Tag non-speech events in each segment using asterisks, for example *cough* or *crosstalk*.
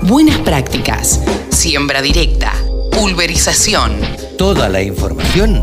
buenas prácticas, siembra directa, pulverización. Toda la información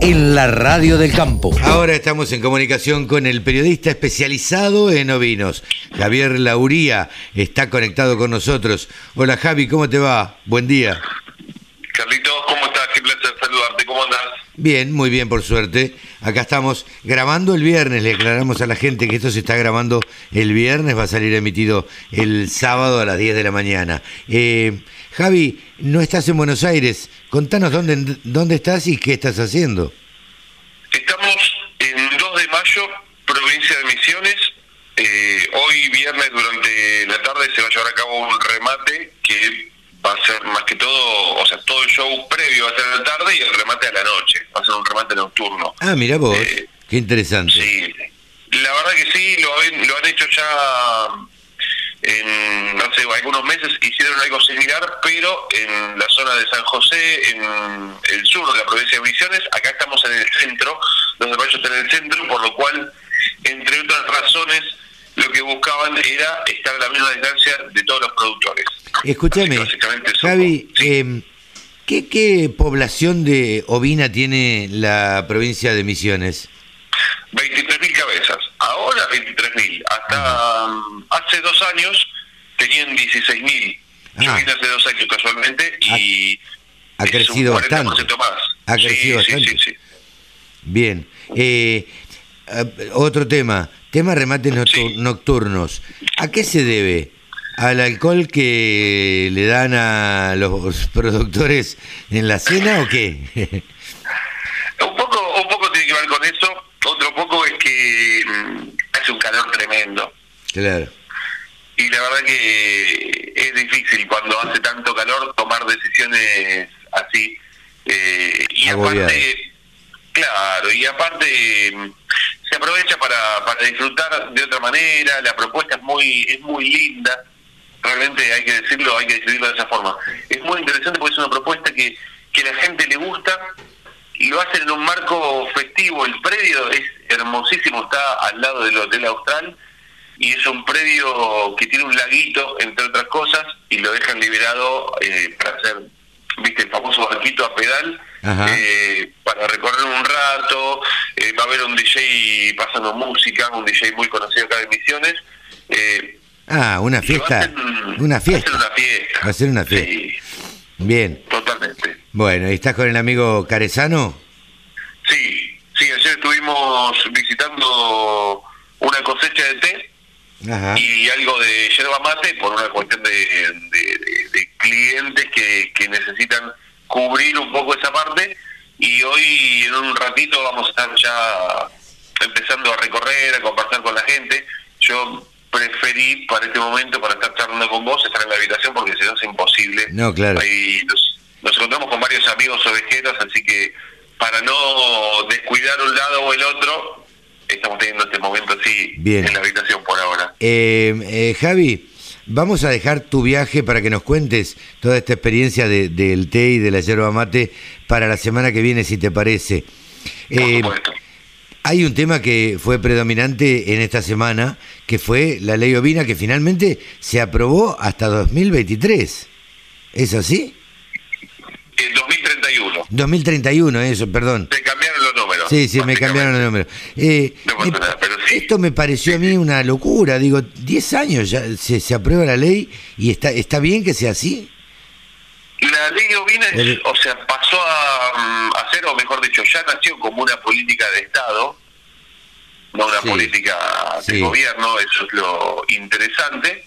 en la radio del campo. Ahora estamos en comunicación con el periodista especializado en ovinos, Javier Lauría, está conectado con nosotros. Hola Javi, ¿cómo te va? Buen día. Carlitos, ¿cómo estás? Qué placer saludarte, ¿cómo andás? Bien, muy bien, por suerte. Acá estamos grabando el viernes, le aclaramos a la gente que esto se está grabando el viernes, va a salir emitido el sábado a las 10 de la mañana. Eh, Javi, no estás en Buenos Aires, contanos dónde, dónde estás y qué estás haciendo. Estamos en 2 de mayo, provincia de Misiones. Eh, hoy viernes durante la tarde se va a llevar a cabo un remate que va a ser más que todo, o sea, todo el show previo va a ser a la tarde y el remate a la noche, va a ser un remate nocturno. Ah, mira vos, Eh, qué interesante. Sí, la verdad que sí, lo, han- lo han hecho ya en, no sé, algunos meses hicieron algo similar, pero en la zona de San José, en el sur de la provincia de Misiones, acá estamos en el centro, donde Mayo está en el centro, por lo cual, entre otras razones, lo que buscaban era estar a la misma distancia de todos los productores. Escúchame, Javi, eh, ¿qué, ¿qué población de ovina tiene la provincia de Misiones? 23.000 cabezas. Ahora 23.000. Hasta mm, hace dos años tenían 16.000. Yo vine hace dos años casualmente y Ha es crecido un bastante. 40% más. Ha crecido sí, bastante. Sí, sí, Bien. Eh, eh, otro tema, tema remates nocturnos. ¿A qué se debe? ¿Al alcohol que le dan a los productores en la cena o qué? Un poco, un poco tiene que ver con eso. Otro poco es que mm, hace un calor tremendo. claro. Y la verdad que es difícil cuando hace tanto calor tomar decisiones así. Eh, y aparte, claro, y aparte mm, se aprovecha para, para disfrutar de otra manera. La propuesta es muy, es muy linda. Realmente hay que decirlo, hay que decidirlo de esa forma. Es muy interesante porque es una propuesta que, que la gente le gusta y lo hacen en un marco festivo. El predio es hermosísimo, está al lado del Hotel Austral y es un predio que tiene un laguito, entre otras cosas, y lo dejan liberado eh, para hacer, viste, el famoso barquito a pedal, eh, para recorrer un rato, eh, va a haber un DJ pasando música, un DJ muy conocido acá de Misiones. Ah, una fiesta. hacen- Una fiesta. hacen una fiesta. Va a ser una fiesta. Sí, Bien. totalmente. Bueno, ¿y estás con el amigo Carezano? Sí, sí, ayer estuvimos visitando una cosecha de té Ajá. y algo de yerba mate por una cuestión de, de- de- de clientes que, que necesitan cubrir un poco esa parte y hoy en un ratito vamos a estar ya empezando a recorrer, a conversar con la gente. Yo preferí para este momento, para estar charlando con vos, estar en la habitación porque si no es imposible. No, claro. Nos, nos encontramos con varios amigos ovejeros, así que para no descuidar un lado o el otro, estamos teniendo este momento así Bien. en la habitación por ahora. Eh, eh, Javi, vamos a dejar tu viaje para que nos cuentes toda esta experiencia de- del té y de la yerba mate para la semana que viene, si te parece. Por Eh, supuesto. Hay un tema que fue predominante en esta semana, que fue la ley ovina, que finalmente se aprobó hasta 2023. ¿Es así? En 2031. 2031, eso, perdón. Te cambiaron los números. Sí, sí, me cambiaron los números. Eh, No pasa me- nada, pero sí. Esto me pareció a mí una locura. Digo, 10 años ya se, se aprueba la ley y está, está bien que sea así. La ley ovina, El- o sea, pasó a, o mejor dicho, ya nació como una política de Estado, no una Sí. política de Sí. gobierno, eso es lo interesante.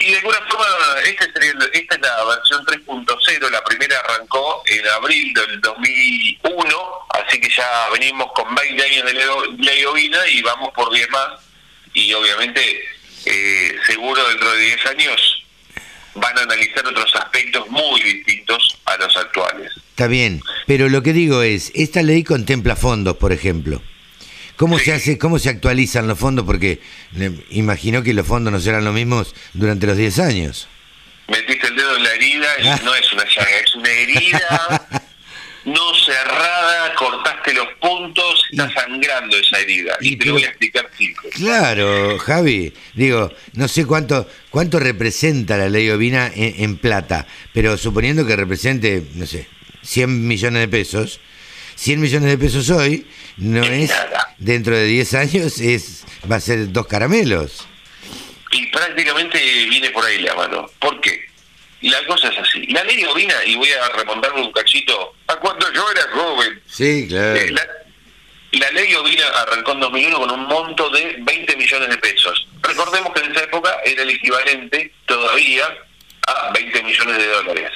Y de alguna forma, este sería esta es la versión 3.0, la primera arrancó en abril del 2001, así que ya venimos con 20 años de ley, ley ovina y vamos por 10 más. Y obviamente, eh, seguro dentro de 10 años van a analizar otros aspectos muy distintos a los actuales. Está bien. Pero lo que digo es, esta ley contempla fondos, por ejemplo. ¿Cómo Sí. se hace, cómo se actualizan los fondos? Porque imagino que los fondos no serán los mismos durante los 10 años. Metiste el dedo en la herida y Ah. no es una llaga, es una herida *laughs* no cerrada, cortaste los puntos, está sangrando esa herida. Y, te lo voy a explicar cinco. Claro, Javi, digo, no sé cuánto cuánto representa la ley Ovina en, plata, pero suponiendo que represente, no sé, 100 millones de pesos, 100 millones de pesos hoy, no es, dentro de 10 años, es va a ser dos caramelos. Y prácticamente viene por ahí la mano. ¿Por qué? la cosa es así. La ley ovina, y voy a remontarme un cachito, a cuando yo era joven. Sí, claro. Eh, la, ley ovina arrancó en 2001 con un monto de 20 millones de pesos. Recordemos que en esa época era el equivalente todavía a 20 millones de dólares.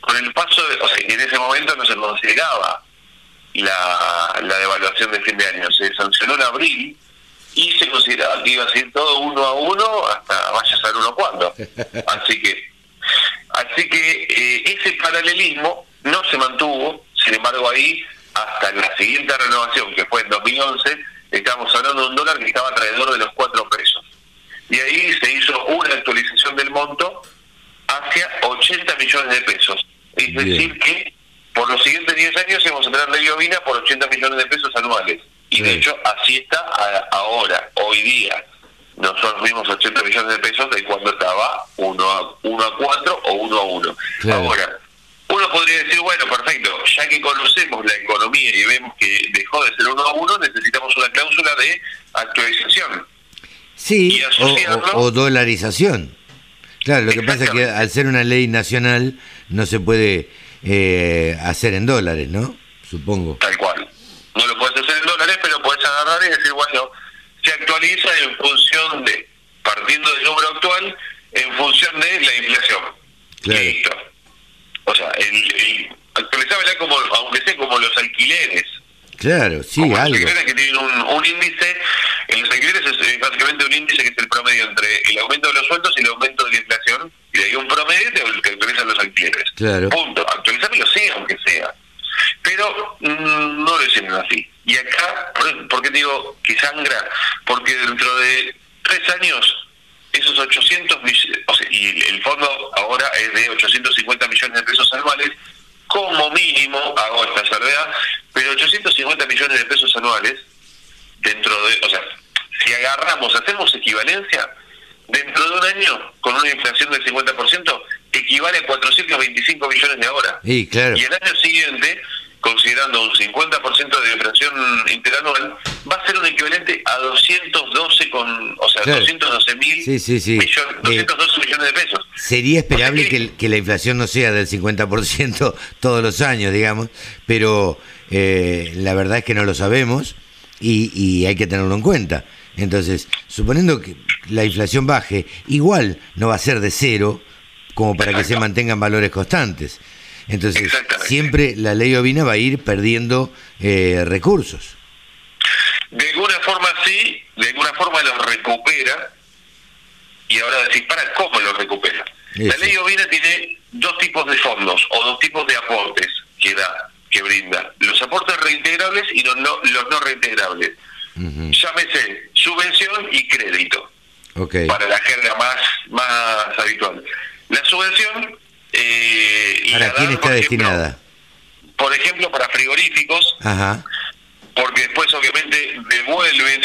Con el paso, de, o sea, en ese momento no se consideraba la, la devaluación de fin de año. Se sancionó en abril y se consideraba que iba a ser todo uno a uno hasta vaya a ser uno cuando. *laughs* Así que Así que eh, ese paralelismo no se mantuvo, sin embargo ahí, hasta la siguiente renovación, que fue en 2011, estamos hablando de un dólar que estaba alrededor de los 4 pesos. Y ahí se hizo una actualización del monto hacia 80 millones de pesos. Es decir, que por los siguientes 10 años hemos entrar ley ovina por 80 millones de pesos anuales. Y de hecho, así está ahora, hoy día nosotros vimos 80 millones de pesos de cuando estaba 1 a, uno a 4 o 1 a 1. Ahora, uno podría decir, bueno, perfecto, ya que conocemos la economía y vemos que dejó de ser 1 a 1, necesitamos una cláusula de actualización. Sí, o, dolarización. Claro, lo que pasa es que al ser una ley nacional no se puede eh, hacer en dólares, ¿no? Supongo. Tal cual. No lo puedes hacer en dólares, pero puedes agarrar y decir, bueno, se actualiza en función de, partiendo del número actual, en función de la inflación. Listo. O sea, el, el ya como, aunque sea como los alquileres. Claro, sí, como algo. Los alquileres que tienen un, un índice, en los alquileres es, básicamente un índice que es el promedio entre el aumento de los sueldos y el aumento de la inflación, y de ahí un promedio que actualizan los alquileres. Claro. Punto. Actualizarlo sí, aunque sea. Pero mm, no lo hicieron así. Y acá, ¿por qué digo que sangra? Porque dentro de tres años, esos 800 millones, o sea, y el fondo ahora es de 850 millones de pesos anuales, como mínimo, hago esta salvedad, pero 850 millones de pesos anuales, dentro de, o sea, si agarramos, hacemos equivalencia, dentro de un año, con una inflación del 50%, equivale a 425 millones de ahora. Y, claro. y el año siguiente considerando un 50% de inflación interanual, va a ser un equivalente a 212 con, o sea, 212 mil millones, 212 millones de pesos. Sería esperable que, la inflación no sea del 50% *laughs* todos los años, digamos, pero eh, la verdad es que no lo sabemos y, y hay que tenerlo en cuenta. Entonces, suponiendo que la inflación baje, igual no va a ser de cero como para que se mantengan valores constantes. Entonces, siempre la ley ovina va a ir perdiendo eh, recursos. De alguna forma sí, de alguna forma los recupera. Y ahora decir, ¿para cómo los recupera? La ley ovina tiene dos tipos de fondos o dos tipos de aportes que da, que brinda. Los aportes reintegrables y los no, los no reintegrables. Llámese subvención y crédito. Para la jerga más, más habitual. La subvención eh, ¿Para quién está destinada? por ejemplo, para frigoríficos, porque después obviamente devuelven,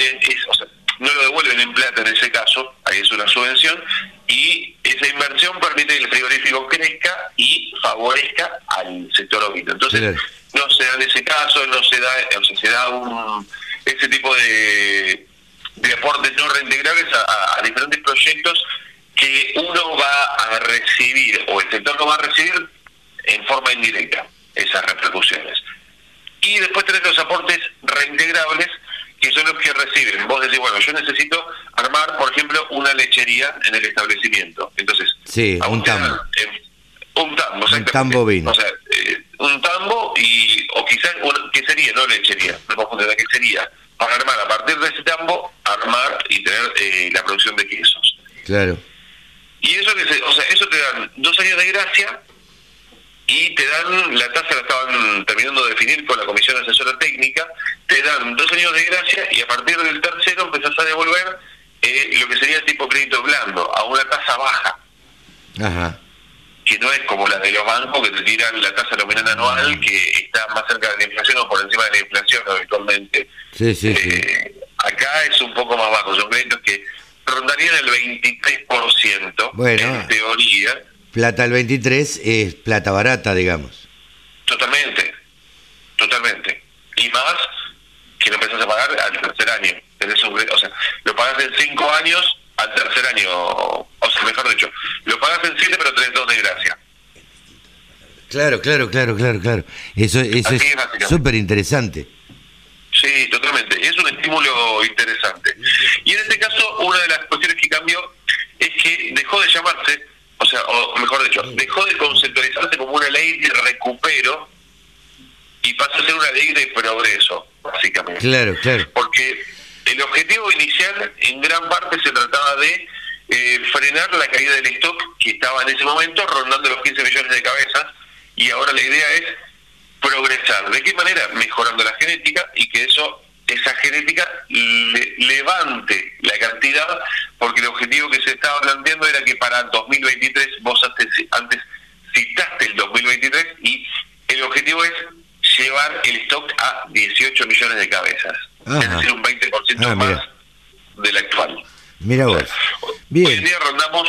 o sea, no lo devuelven en plata en ese caso, ahí es una subvención, y esa inversión permite que el frigorífico crezca y favorezca al sector ovino. Entonces, no se da en ese caso, no se da, o sea, se da un, ese tipo de, de aportes no reintegrables a diferentes proyectos que uno va a recibir, o el sector lo va a recibir en forma indirecta, esas repercusiones. Y después tenés los aportes reintegrables, que son los que reciben. Vos decís, bueno, yo necesito armar, por ejemplo, una lechería en el establecimiento. Entonces, sí, un tambo. un tambo, Un tambo vino. O sea, eh, un tambo y, o quizás, ¿qué sería? No lechería, no ¿qué sería? Para armar, a partir de ese tambo, armar y tener eh, la producción de quesos. Claro. Y eso que o sea, eso te dan dos años de gracia y te dan, la tasa la estaban terminando de definir con la Comisión Asesora Técnica, te dan dos años de gracia y a partir del tercero empezás a devolver eh, lo que sería tipo crédito blando, a una tasa baja. Ajá. Que no es como la de los bancos que te tiran la tasa nominal anual que está más cerca de la inflación o por encima de la inflación habitualmente. Sí, sí, sí. Eh, acá es un poco más bajo, son créditos que rondarían el 23% Bueno. en teoría. Plata al 23 es plata barata, digamos. Totalmente, totalmente. Y más que lo empezás a pagar al tercer año. Tenés un- o sea, lo pagas en cinco años al tercer año. O sea, mejor dicho, lo pagas en siete pero tenés dos de gracia. Claro, claro, claro, claro, claro. Eso, eso Así es súper interesante. Sí, totalmente. Es un estímulo interesante. Y en este caso, una de las cuestiones que cambió es que dejó de llamarse, o sea, o mejor dicho, dejó de conceptualizarse como una ley de recupero y pasó a ser una ley de progreso, básicamente. Claro, claro. Porque el objetivo inicial en gran parte se trataba de eh, frenar la caída del stock que estaba en ese momento rondando los 15 millones de cabezas y ahora la idea es progresar. ¿De qué manera? Mejorando la genética y que eso esa genética le- levante la cantidad, porque el objetivo que se estaba planteando era que para 2023, vos antes, antes citaste el 2023, y el objetivo es llevar el stock a 18 millones de cabezas, Ajá. es decir, un 20% Ah, más mira. del actual. Mira vos. Hoy en día rondamos,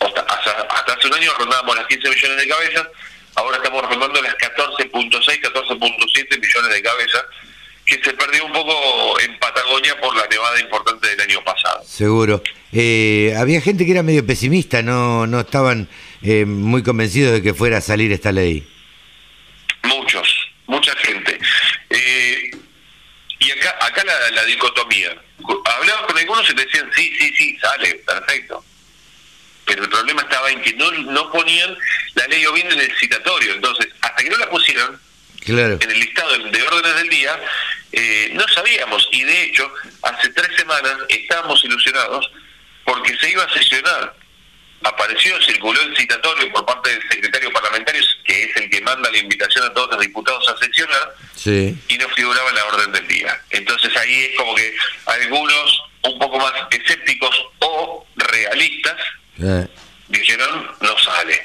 hasta hace un año rondábamos las 15 millones de cabezas, ahora estamos rondando las 14.6, 14.7 millones de cabezas, que se perdió un poco en Patagonia por la nevada importante del año pasado. Seguro. Eh, había gente que era medio pesimista, no, no estaban eh, muy convencidos de que fuera a salir esta ley. Muchos, mucha gente. Eh, y acá, acá la, la dicotomía. Hablabas con algunos y te decían, sí, sí, sí, sale, perfecto. Pero el problema estaba en que no, no ponían la ley Ovin en el citatorio. Entonces, hasta que no la pusieron Claro. en el listado de de órdenes del día, eh, no sabíamos. Y de hecho, hace tres semanas estábamos ilusionados porque se iba a sesionar. Apareció, circuló el citatorio por parte del secretario parlamentario, que es el que manda la invitación a todos los diputados a sesionar, Sí. y no figuraba en la orden del día. Entonces ahí es como que algunos un poco más escépticos o realistas Eh, dijeron no sale.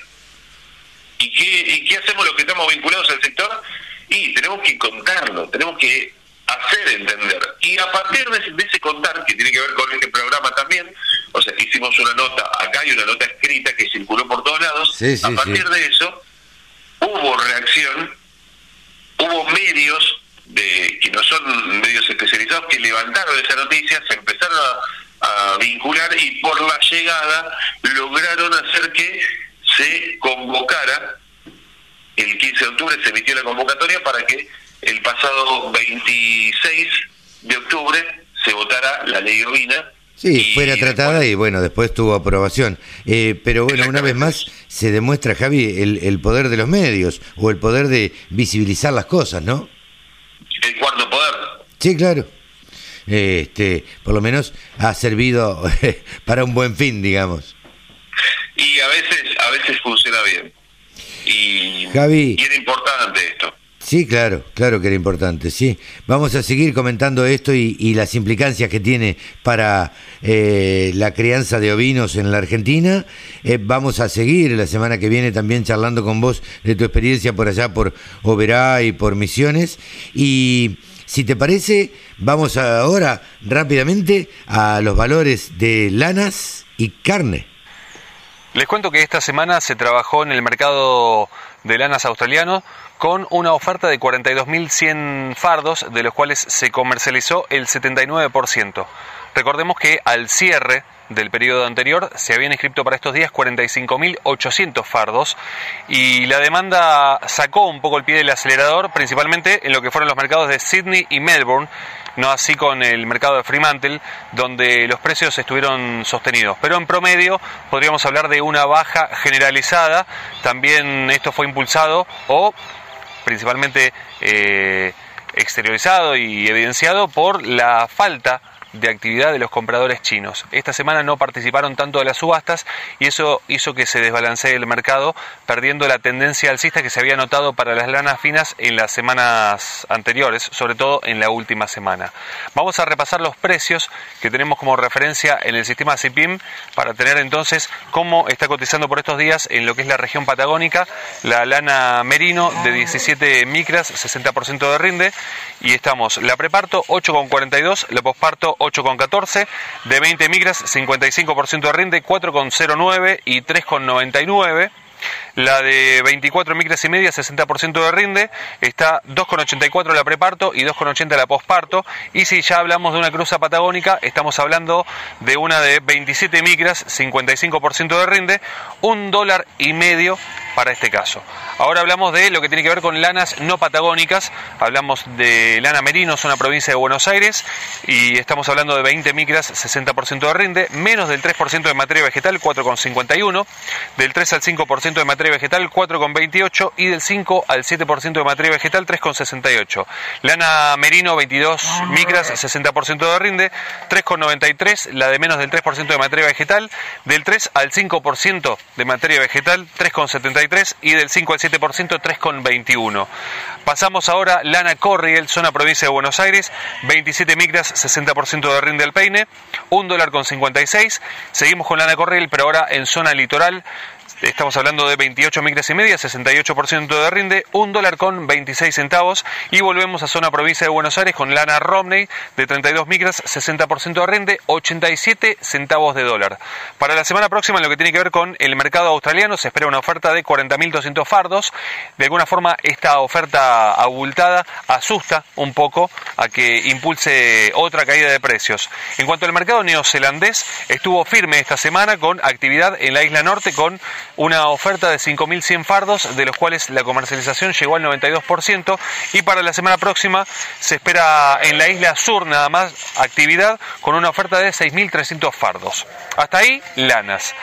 ¿Y qué, ¿Y qué hacemos los que estamos vinculados al sector? Y tenemos que contarlo, tenemos que hacer entender. Y a partir de ese, de ese contar, que tiene que ver con este programa también, o sea, hicimos una nota acá y una nota escrita que circuló por todos lados, Sí, sí, a partir de eso hubo reacción, hubo medios de que no son medios especializados que levantaron esa noticia, se empezaron a, a vincular y por la llegada lograron hacer que se convocara el 15 de octubre se emitió la convocatoria para que el pasado 26 de octubre se votara la ley ovina. Sí, y fuera tratada y bueno, después tuvo aprobación. Eh, pero bueno, una vez más se demuestra, Javi, el, el poder de los medios o el poder de visibilizar las cosas, ¿no? El cuarto poder. Sí, claro. Este, por lo menos ha servido *laughs* para un buen fin, digamos. Y a veces, a veces funciona bien. Y, Javi. y era importante esto. Sí, claro, claro que era importante, sí. Vamos a seguir comentando esto y, las implicancias que tiene para eh, la crianza de ovinos en la Argentina. Eh, vamos a seguir la semana que viene también charlando con vos de tu experiencia por allá, por Oberá y por Misiones. Y si te parece, vamos ahora rápidamente a los valores de lanas y carne. Les cuento que esta semana se trabajó en el mercado de lanas australiano con una oferta de 42.100 fardos, de los cuales se comercializó el 79%. Recordemos que al cierre del periodo anterior se habían inscrito para estos días 45.800 fardos y la demanda sacó un poco el pie del acelerador, principalmente en lo que fueron los mercados de Sydney y Melbourne, no así con el mercado de Fremantle, donde los precios estuvieron sostenidos. Pero en promedio podríamos hablar de una baja generalizada. También esto fue impulsado o principalmente eh, exteriorizado y evidenciado por la falta de actividad de los compradores chinos. Esta semana no participaron tanto de las subastas y eso hizo que se desbalancee el mercado, perdiendo la tendencia alcista que se había notado para las lanas finas en las semanas anteriores, sobre todo en la última semana. Vamos a repasar los precios que tenemos como referencia en el sistema CIPIM para tener entonces cómo está cotizando por estos días en lo que es la región patagónica la lana merino de 17 micras, 60% de rinde y estamos la preparto 8,42, la posparto 8,14, de 20 micras 55% de rinde, 4,09 y 3,99. La de 24 micras y media, 60% de rinde, está 2,84 la preparto y 2,80 la posparto. Y si ya hablamos de una cruza patagónica, estamos hablando de una de 27 micras, 55% de rinde, un dólar y medio para este caso. Ahora hablamos de lo que tiene que ver con lanas no patagónicas, hablamos de lana merino, zona provincia de Buenos Aires, y estamos hablando de 20 micras, 60% de rinde, menos del 3% de materia vegetal, 4,51, del 3 al 5% de materia vegetal, 4,28, y del 5 al 7% de materia vegetal, 3,68. Lana merino, 22 micras, 60% de rinde, 3,93, la de menos del 3% de materia vegetal, del 3 al 5% de materia vegetal, 3,73, y del 5 al 7%, 3,21. Pasamos ahora lana Corriel, zona provincia de Buenos Aires, 27 micras, 60% de rinde al peine, 1 dólar con 56. Seguimos con lana Corriel, pero ahora en zona litoral, Estamos hablando de 28 micras y media, 68% de rinde, 1 dólar con 26 centavos. Y volvemos a zona provincia de Buenos Aires con lana Romney de 32 micras, 60% de rinde, 87 centavos de dólar. Para la semana próxima, en lo que tiene que ver con el mercado australiano, se espera una oferta de 40.200 fardos. De alguna forma, esta oferta abultada asusta un poco a que impulse otra caída de precios. En cuanto al mercado neozelandés, estuvo firme esta semana con actividad en la isla norte con una oferta de 5.100 fardos, de los cuales la comercialización llegó al 92%, y para la semana próxima se espera en la isla sur nada más actividad con una oferta de 6.300 fardos. Hasta ahí, lanas.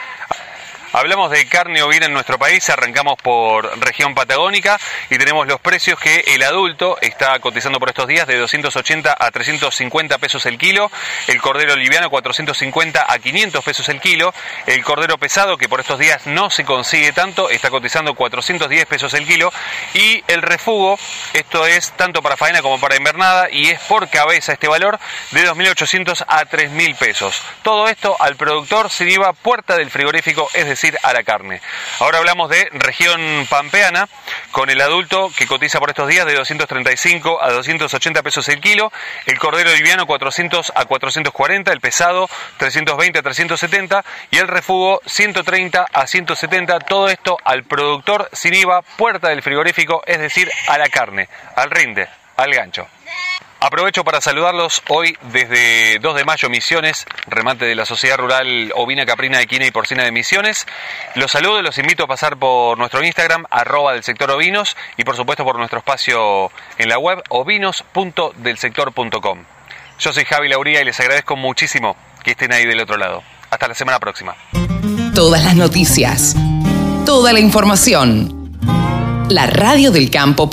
Hablamos de carne ovina en nuestro país, arrancamos por región patagónica y tenemos los precios que el adulto está cotizando por estos días de 280 a 350 pesos el kilo, el cordero liviano 450 a 500 pesos el kilo, el cordero pesado que por estos días no se consigue tanto, está cotizando 410 pesos el kilo y el refugo, esto es tanto para faena como para invernada y es por cabeza este valor de 2.800 a 3.000 pesos. Todo esto al productor sin IVA puerta del frigorífico, es decir, a la carne. Ahora hablamos de región pampeana, con el adulto que cotiza por estos días de 235 a 280 pesos el kilo, el cordero liviano 400 a 440, el pesado 320 a 370 y el refugo 130 a 170, todo esto al productor sin IVA, puerta del frigorífico, es decir, a la carne, al rinde, al gancho. Aprovecho para saludarlos hoy desde 2 de mayo Misiones, remate de la Sociedad Rural Ovina Caprina Equina y Porcina de Misiones. Los saludo y los invito a pasar por nuestro Instagram, arroba del sector ovinos, y por supuesto por nuestro espacio en la web ovinos.delsector.com. Yo soy Javi Lauría y les agradezco muchísimo que estén ahí del otro lado. Hasta la semana próxima. Todas las noticias, toda la información. La radio del campo.